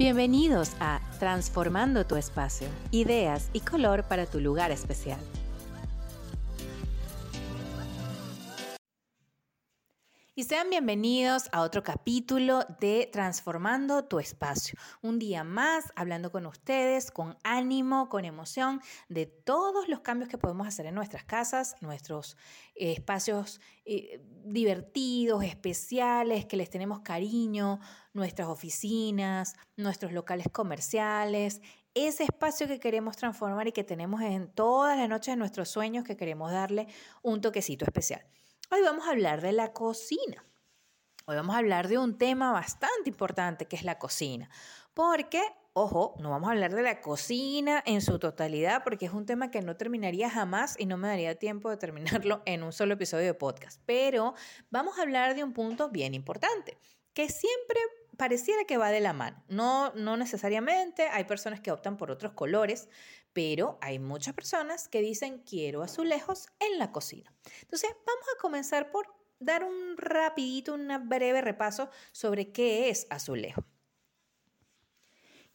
Bienvenidos a Transformando tu espacio, ideas y color para tu lugar especial. Y sean bienvenidos a otro capítulo de Transformando tu espacio. Un día más hablando con ustedes, con ánimo, con emoción, de todos los cambios que podemos hacer en nuestras casas, nuestros eh, espacios eh, divertidos, especiales, que les tenemos cariño, nuestras oficinas, nuestros locales comerciales, ese espacio que queremos transformar y que tenemos en todas las noches de nuestros sueños que queremos darle un toquecito especial. Hoy vamos a hablar de la cocina. Hoy vamos a hablar de un tema bastante importante que es la cocina. Porque, ojo, no vamos a hablar de la cocina en su totalidad porque es un tema que no terminaría jamás y no me daría tiempo de terminarlo en un solo episodio de podcast. Pero vamos a hablar de un punto bien importante que siempre pareciera que va de la mano. No, no necesariamente, hay personas que optan por otros colores, pero hay muchas personas que dicen quiero azulejos en la cocina. Entonces, vamos a comenzar por dar un rapidito, un breve repaso sobre qué es azulejo.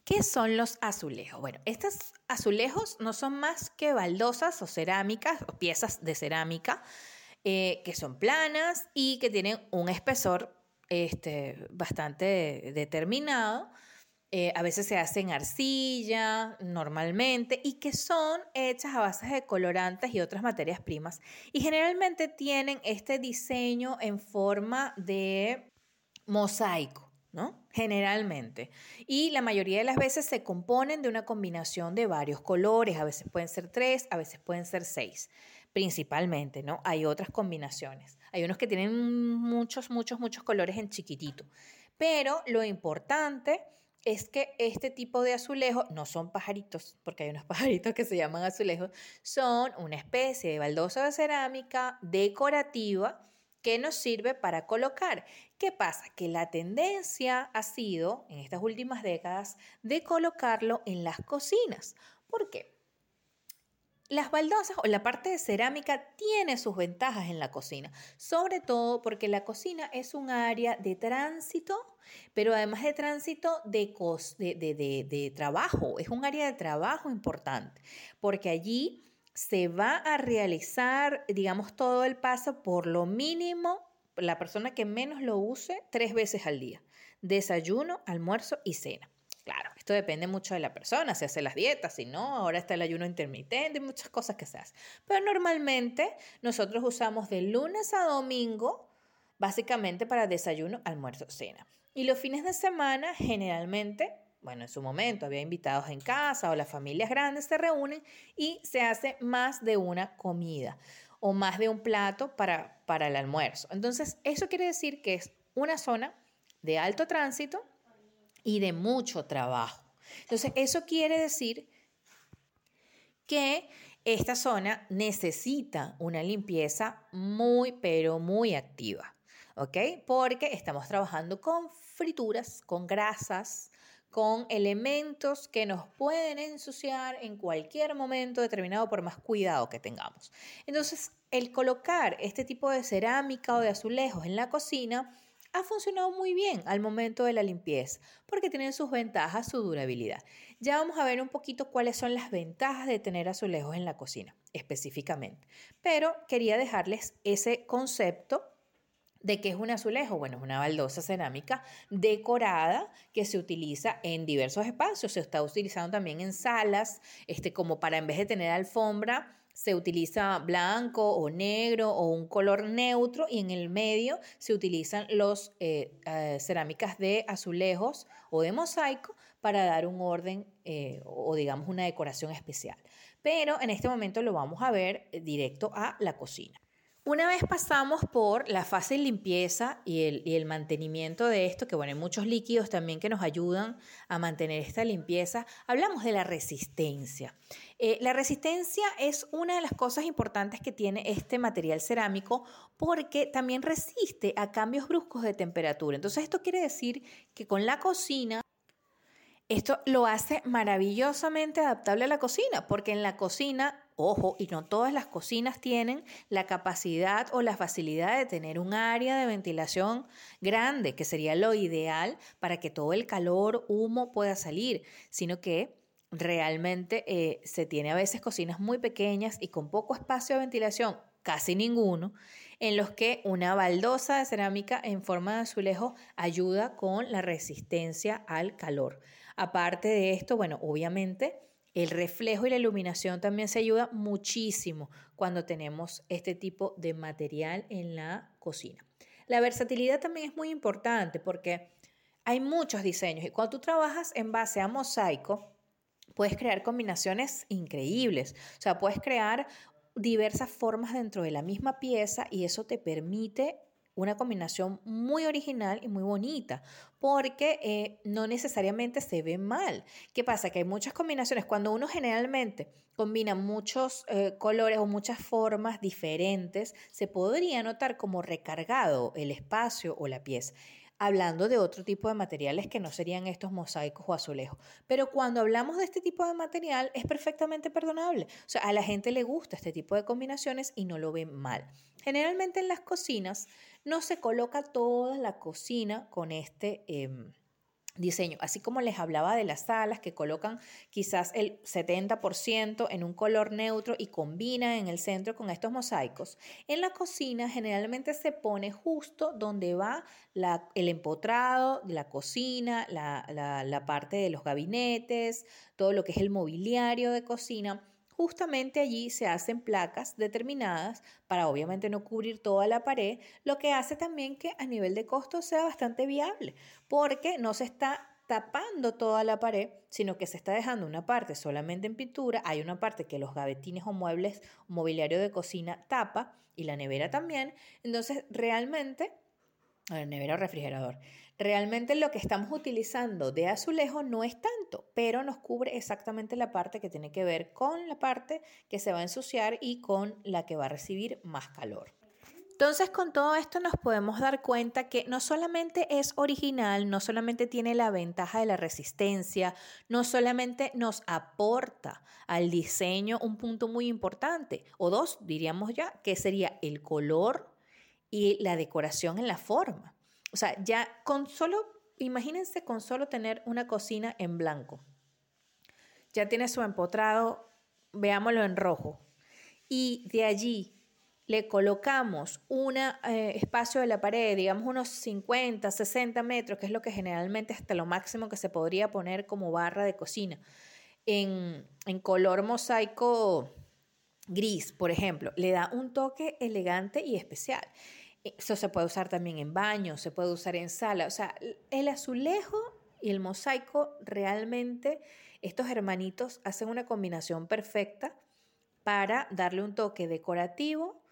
¿Qué son los azulejos? Bueno, estos azulejos no son más que baldosas o cerámicas o piezas de cerámica eh, que son planas y que tienen un espesor este, bastante determinado eh, a veces se hacen arcilla normalmente y que son hechas a base de colorantes y otras materias primas y generalmente tienen este diseño en forma de mosaico. ¿no? Generalmente. Y la mayoría de las veces se componen de una combinación de varios colores, a veces pueden ser tres, a veces pueden ser seis, principalmente, ¿no? Hay otras combinaciones. Hay unos que tienen muchos, muchos, muchos colores en chiquitito. Pero lo importante es que este tipo de azulejos no son pajaritos, porque hay unos pajaritos que se llaman azulejos, son una especie de baldosa de cerámica decorativa que nos sirve para colocar. ¿Qué pasa? Que la tendencia ha sido en estas últimas décadas de colocarlo en las cocinas. ¿Por qué? Las baldosas o la parte de cerámica tiene sus ventajas en la cocina, sobre todo porque la cocina es un área de tránsito, pero además de tránsito de, trabajo, es un área de trabajo importante, porque allí se va a realizar, digamos, todo el paso por lo mínimo, la persona que menos lo use, tres veces al día, desayuno, almuerzo y cena. Claro, esto depende mucho de la persona, se hace las dietas, si no, ahora está el ayuno intermitente, muchas cosas que se hacen. Pero normalmente nosotros usamos de lunes a domingo, básicamente para desayuno, almuerzo, cena. Y los fines de semana, generalmente, bueno, en su momento había invitados en casa o las familias grandes se reúnen y se hace más de una comida o más de un plato para, para el almuerzo. Entonces, eso quiere decir que es una zona de alto tránsito y de mucho trabajo. Entonces, eso quiere decir que esta zona necesita una limpieza muy, pero muy activa, ¿ok? Porque estamos trabajando con frituras, con grasas, con elementos que nos pueden ensuciar en cualquier momento determinado por más cuidado que tengamos. Entonces, el colocar este tipo de cerámica o de azulejos en la cocina ha funcionado muy bien al momento de la limpieza porque tienen sus ventajas, su durabilidad. Ya vamos a ver un poquito cuáles son las ventajas de tener azulejos en la cocina específicamente, pero quería dejarles ese concepto ¿De qué es un azulejo? Bueno, es una baldosa cerámica decorada que se utiliza en diversos espacios. Se está utilizando también en salas, este, como para en vez de tener alfombra, se utiliza blanco o negro o un color neutro y en el medio se utilizan los eh, eh, cerámicas de azulejos o de mosaico para dar un orden eh, o digamos una decoración especial. Pero en este momento lo vamos a ver directo a la cocina. Una vez pasamos por la fase de limpieza y el, mantenimiento de esto, que bueno, hay muchos líquidos también que nos ayudan a mantener esta limpieza, hablamos de la resistencia. Eh, la resistencia es una de las cosas importantes que tiene este material cerámico porque también resiste a cambios bruscos de temperatura. Entonces esto quiere decir que con la cocina esto lo hace maravillosamente adaptable a la cocina, porque en la cocina Ojo, y no todas las cocinas tienen la capacidad o la facilidad de tener un área de ventilación grande, que sería lo ideal para que todo el calor, humo pueda salir, sino que realmente eh, se tiene a veces cocinas muy pequeñas y con poco espacio de ventilación, casi ninguno, en los que una baldosa de cerámica en forma de azulejo ayuda con la resistencia al calor. Aparte de esto, bueno, obviamente el reflejo y la iluminación también se ayuda muchísimo cuando tenemos este tipo de material en la cocina. La versatilidad también es muy importante porque hay muchos diseños y cuando tú trabajas en base a mosaico, puedes crear combinaciones increíbles. O sea, puedes crear diversas formas dentro de la misma pieza y eso te permite una combinación muy original y muy bonita, porque eh, no necesariamente se ve mal. ¿Qué pasa? Que hay muchas combinaciones. Cuando uno generalmente combina muchos eh, colores o muchas formas diferentes, se podría notar como recargado el espacio o la pieza hablando de otro tipo de materiales que no serían estos mosaicos o azulejos. Pero cuando hablamos de este tipo de material es perfectamente perdonable. O sea, a la gente le gusta este tipo de combinaciones y no lo ven mal. Generalmente en las cocinas no se coloca toda la cocina con este... Em, diseño, así como les hablaba de las salas que colocan quizás el 70% en un color neutro y combinan en el centro con estos mosaicos. En la cocina generalmente se pone justo donde va el empotrado la cocina, la parte de los gabinetes, todo lo que es el mobiliario de cocina Justamente allí se hacen placas determinadas para obviamente no cubrir toda la pared, lo que hace también que a nivel de costo sea bastante viable, porque no se está tapando toda la pared, sino que se está dejando una parte solamente en pintura, hay una parte que los gavetines o muebles mobiliario de cocina tapa y la nevera también, entonces realmente, la nevera o refrigerador, Realmente lo que estamos utilizando de azulejo no es tanto, pero nos cubre exactamente la parte que tiene que ver con la parte que se va a ensuciar y con la que va a recibir más calor. Entonces, con todo esto nos podemos dar cuenta que no solamente es original, no solamente tiene la ventaja de la resistencia, no solamente nos aporta al diseño un punto muy importante, o dos, diríamos ya, que sería el color y la decoración en la forma. O sea, ya con solo, imagínense con solo tener una cocina en blanco. Ya tiene su empotrado, veámoslo en rojo. Y de allí le colocamos un eh, espacio de la pared, digamos unos 50, 60 metros, que es lo que generalmente hasta lo máximo que se podría poner como barra de cocina, en, en color mosaico gris, por ejemplo, le da un toque elegante y especial. Eso se puede usar también en baño, se puede usar en sala. O sea, el azulejo y el mosaico realmente, estos hermanitos hacen una combinación perfecta para darle un toque decorativo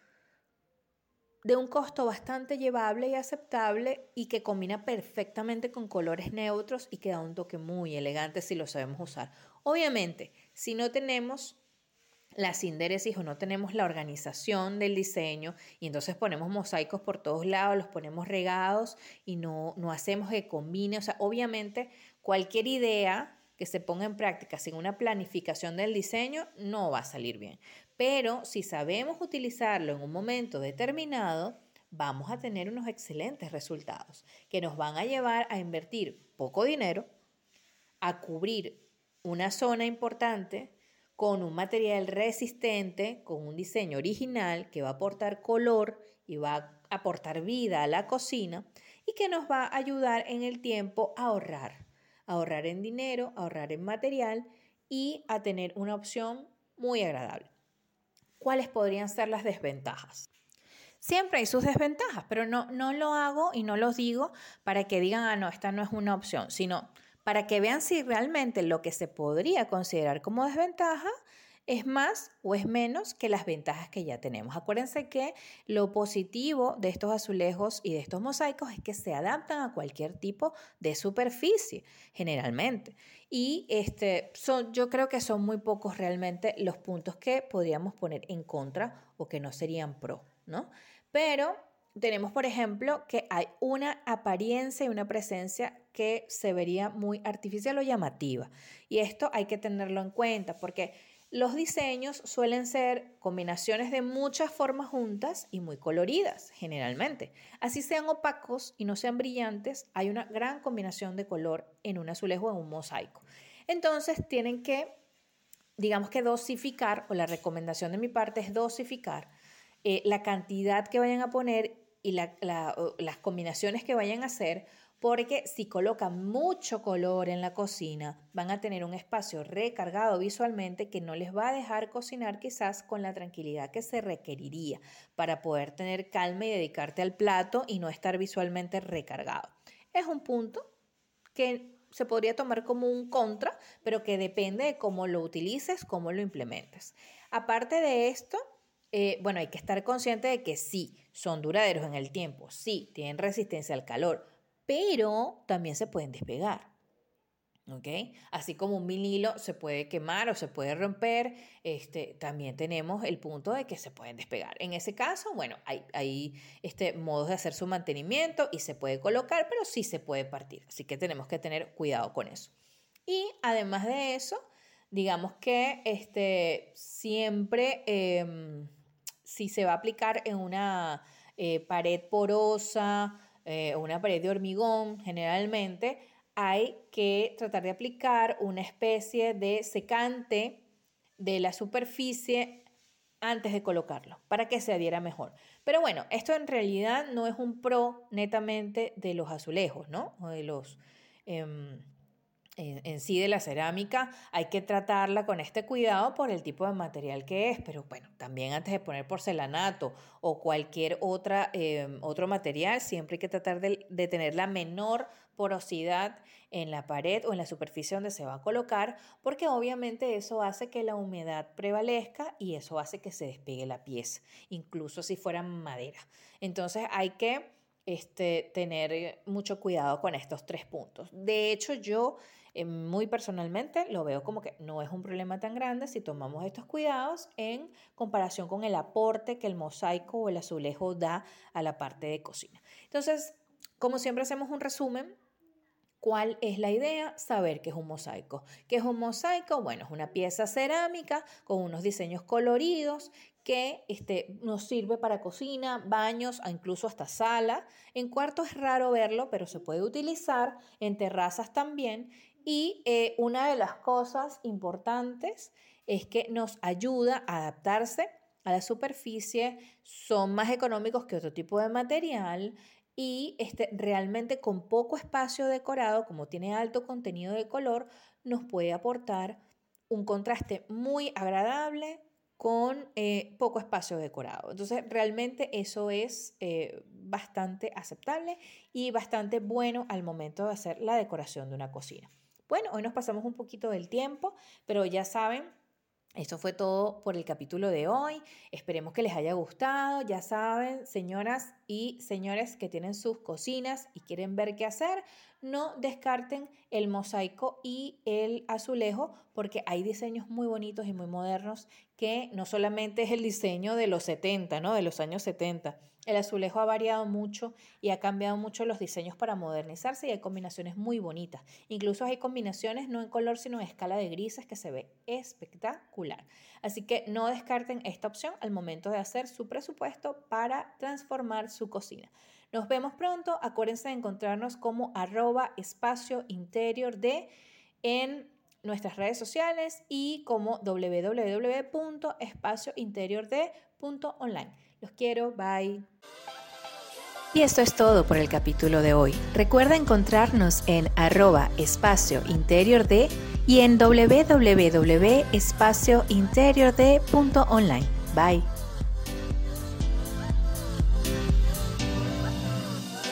de un costo bastante llevable y aceptable y que combina perfectamente con colores neutros y que da un toque muy elegante si lo sabemos usar. Obviamente, si no tenemos la sindéresis o no tenemos la organización del diseño y entonces ponemos mosaicos por todos lados, los ponemos regados y no, no hacemos que combine. O sea, obviamente cualquier idea que se ponga en práctica sin una planificación del diseño no va a salir bien. Pero si sabemos utilizarlo en un momento determinado, vamos a tener unos excelentes resultados que nos van a llevar a invertir poco dinero, a cubrir una zona importante, con un material resistente, con un diseño original que va a aportar color y va a aportar vida a la cocina y que nos va a ayudar en el tiempo a ahorrar, ahorrar en dinero, ahorrar en material y a tener una opción muy agradable. ¿Cuáles podrían ser las desventajas? Siempre hay sus desventajas, pero no, no lo hago y no los digo para que digan, ah, no, esta no es una opción, sino para que vean si realmente lo que se podría considerar como desventaja es más o es menos que las ventajas que ya tenemos. Acuérdense que lo positivo de estos azulejos y de estos mosaicos es que se adaptan a cualquier tipo de superficie, generalmente. Y este, son, yo creo que son muy pocos realmente los puntos que podríamos poner en contra o que no serían pro, ¿no? Pero tenemos, por ejemplo, que hay una apariencia y una presencia que se vería muy artificial o llamativa. Y esto hay que tenerlo en cuenta porque los diseños suelen ser combinaciones de muchas formas juntas y muy coloridas, generalmente. Así sean opacos y no sean brillantes, hay una gran combinación de color en un azulejo o en un mosaico. Entonces tienen que, digamos que dosificar, o la recomendación de mi parte es dosificar eh, la cantidad que vayan a poner y las combinaciones que vayan a hacer porque si colocan mucho color en la cocina, van a tener un espacio recargado visualmente que no les va a dejar cocinar quizás con la tranquilidad que se requeriría para poder tener calma y dedicarte al plato y no estar visualmente recargado. Es un punto que se podría tomar como un contra, pero que depende de cómo lo utilices, cómo lo implementes. Aparte de esto, eh, bueno, hay que estar consciente de que sí, son duraderos en el tiempo, sí, tienen resistencia al calor, pero también se pueden despegar. ¿ok? Así como un vinilo se puede quemar o se puede romper, este, también tenemos el punto de que se pueden despegar. En ese caso, bueno, hay, hay este, modos de hacer su mantenimiento y se puede colocar, pero sí se puede partir. Así que tenemos que tener cuidado con eso. Y además de eso, digamos que este, siempre, em, si se va a aplicar en una eh, pared porosa, eh, una pared de hormigón, generalmente, hay que tratar de aplicar una especie de secante de la superficie antes de colocarlo para que se adhiera mejor. Pero bueno, esto en realidad no es un pro netamente de los azulejos, ¿no? O de los... Em, en, sí de la cerámica hay que tratarla con este cuidado por el tipo de material que es, pero bueno, también antes de poner porcelanato o cualquier otra, em, otro material, siempre hay que tratar de, de, tener la menor porosidad en la pared o en la superficie donde se va a colocar, porque obviamente eso hace que la humedad prevalezca y eso hace que se despegue la pieza, incluso si fuera madera. Entonces hay que este, tener mucho cuidado con estos tres puntos. De hecho, yo eh, muy personalmente lo veo como que no es un problema tan grande si tomamos estos cuidados en comparación con el aporte que el mosaico o el azulejo da a la parte de cocina. Entonces, como siempre hacemos un resumen, ¿Cuál es la idea? Saber qué es un mosaico. ¿Qué es un mosaico? Bueno, es una pieza cerámica con unos diseños coloridos que este, nos sirve para cocina, baños, incluso hasta sala. En cuartos es raro verlo, pero se puede utilizar, en terrazas también, y eh, una de las cosas importantes es que nos ayuda a adaptarse a la superficie, son más económicos que otro tipo de material y este, realmente con poco espacio decorado, como tiene alto contenido de color, nos puede aportar un contraste muy agradable con eh, poco espacio decorado. Entonces, realmente eso es eh, bastante aceptable y bastante bueno al momento de hacer la decoración de una cocina. Bueno, hoy nos pasamos un poquito del tiempo, pero ya saben, eso fue todo por el capítulo de hoy. Esperemos que les haya gustado. Ya saben, señoras y señores que tienen sus cocinas y quieren ver qué hacer, no descarten el mosaico y el azulejo porque hay diseños muy bonitos y muy modernos que no solamente es el diseño de los 70, ¿no? De los años 70 el azulejo ha variado mucho y ha cambiado mucho los diseños para modernizarse y hay combinaciones muy bonitas. Incluso hay combinaciones no en color sino en escala de grises que se ve espectacular. Así que no descarten esta opción al momento de hacer su presupuesto para transformar su cocina. Nos vemos pronto. Acuérdense de encontrarnos como arroba espacio interior de en nuestras redes sociales y como www.espaciointeriorde.online. Los quiero, bye. Y esto es todo por el capítulo de hoy. Recuerda encontrarnos en arroba espacio interior de y en www.espaciointeriorde.online. Bye.